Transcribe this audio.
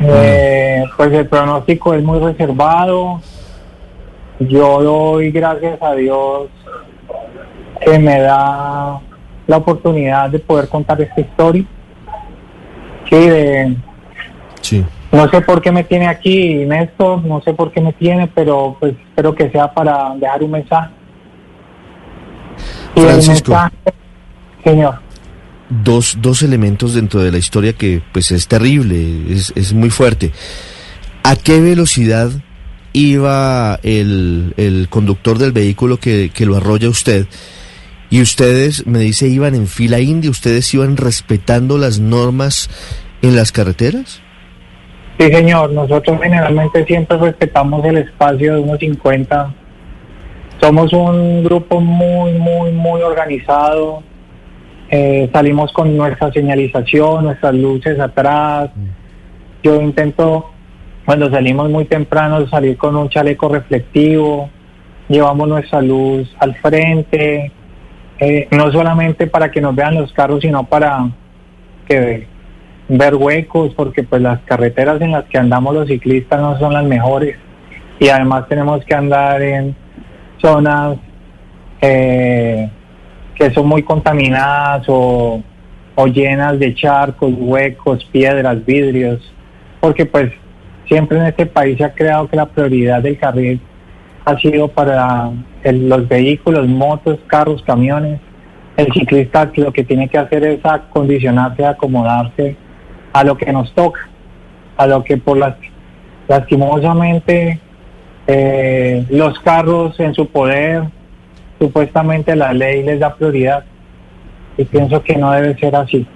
Eh, pues el pronóstico es muy reservado. Yo doy gracias a Dios que me da la oportunidad de poder contar esta historia. Sí, de, Sí. no sé por qué me tiene aquí Néstor, no sé por qué me tiene, pero pues espero que sea para dejar un mensaje. Y el mensaje, señor, Dos, dos elementos dentro de la historia que pues es terrible, es, es muy fuerte. ¿A qué velocidad iba el, el conductor del vehículo que, que lo arrolla usted? Y ustedes, me dice, iban en fila india, ¿ustedes iban respetando las normas en las carreteras? Sí, señor. Nosotros generalmente siempre respetamos el espacio de unos 50. Somos un grupo muy, muy, muy organizado. Eh, salimos con nuestra señalización, nuestras luces atrás. Yo intento, cuando salimos muy temprano, salir con un chaleco reflectivo. Llevamos nuestra luz al frente. eh, no solamente para que nos vean los carros, sino para que ver huecos porque pues las carreteras en las que andamos los ciclistas no son las mejores y además tenemos que andar en zonas eh, que son muy contaminadas o, o llenas de charcos, huecos, piedras, vidrios, porque pues siempre en este país se ha creado que la prioridad del carril ha sido para los vehículos, motos, carros, camiones. El ciclista lo que tiene que hacer es acondicionarse, acomodarse a lo que nos toca, a lo que por las lastimosamente eh, los carros en su poder, supuestamente la ley les da prioridad y pienso que no debe ser así.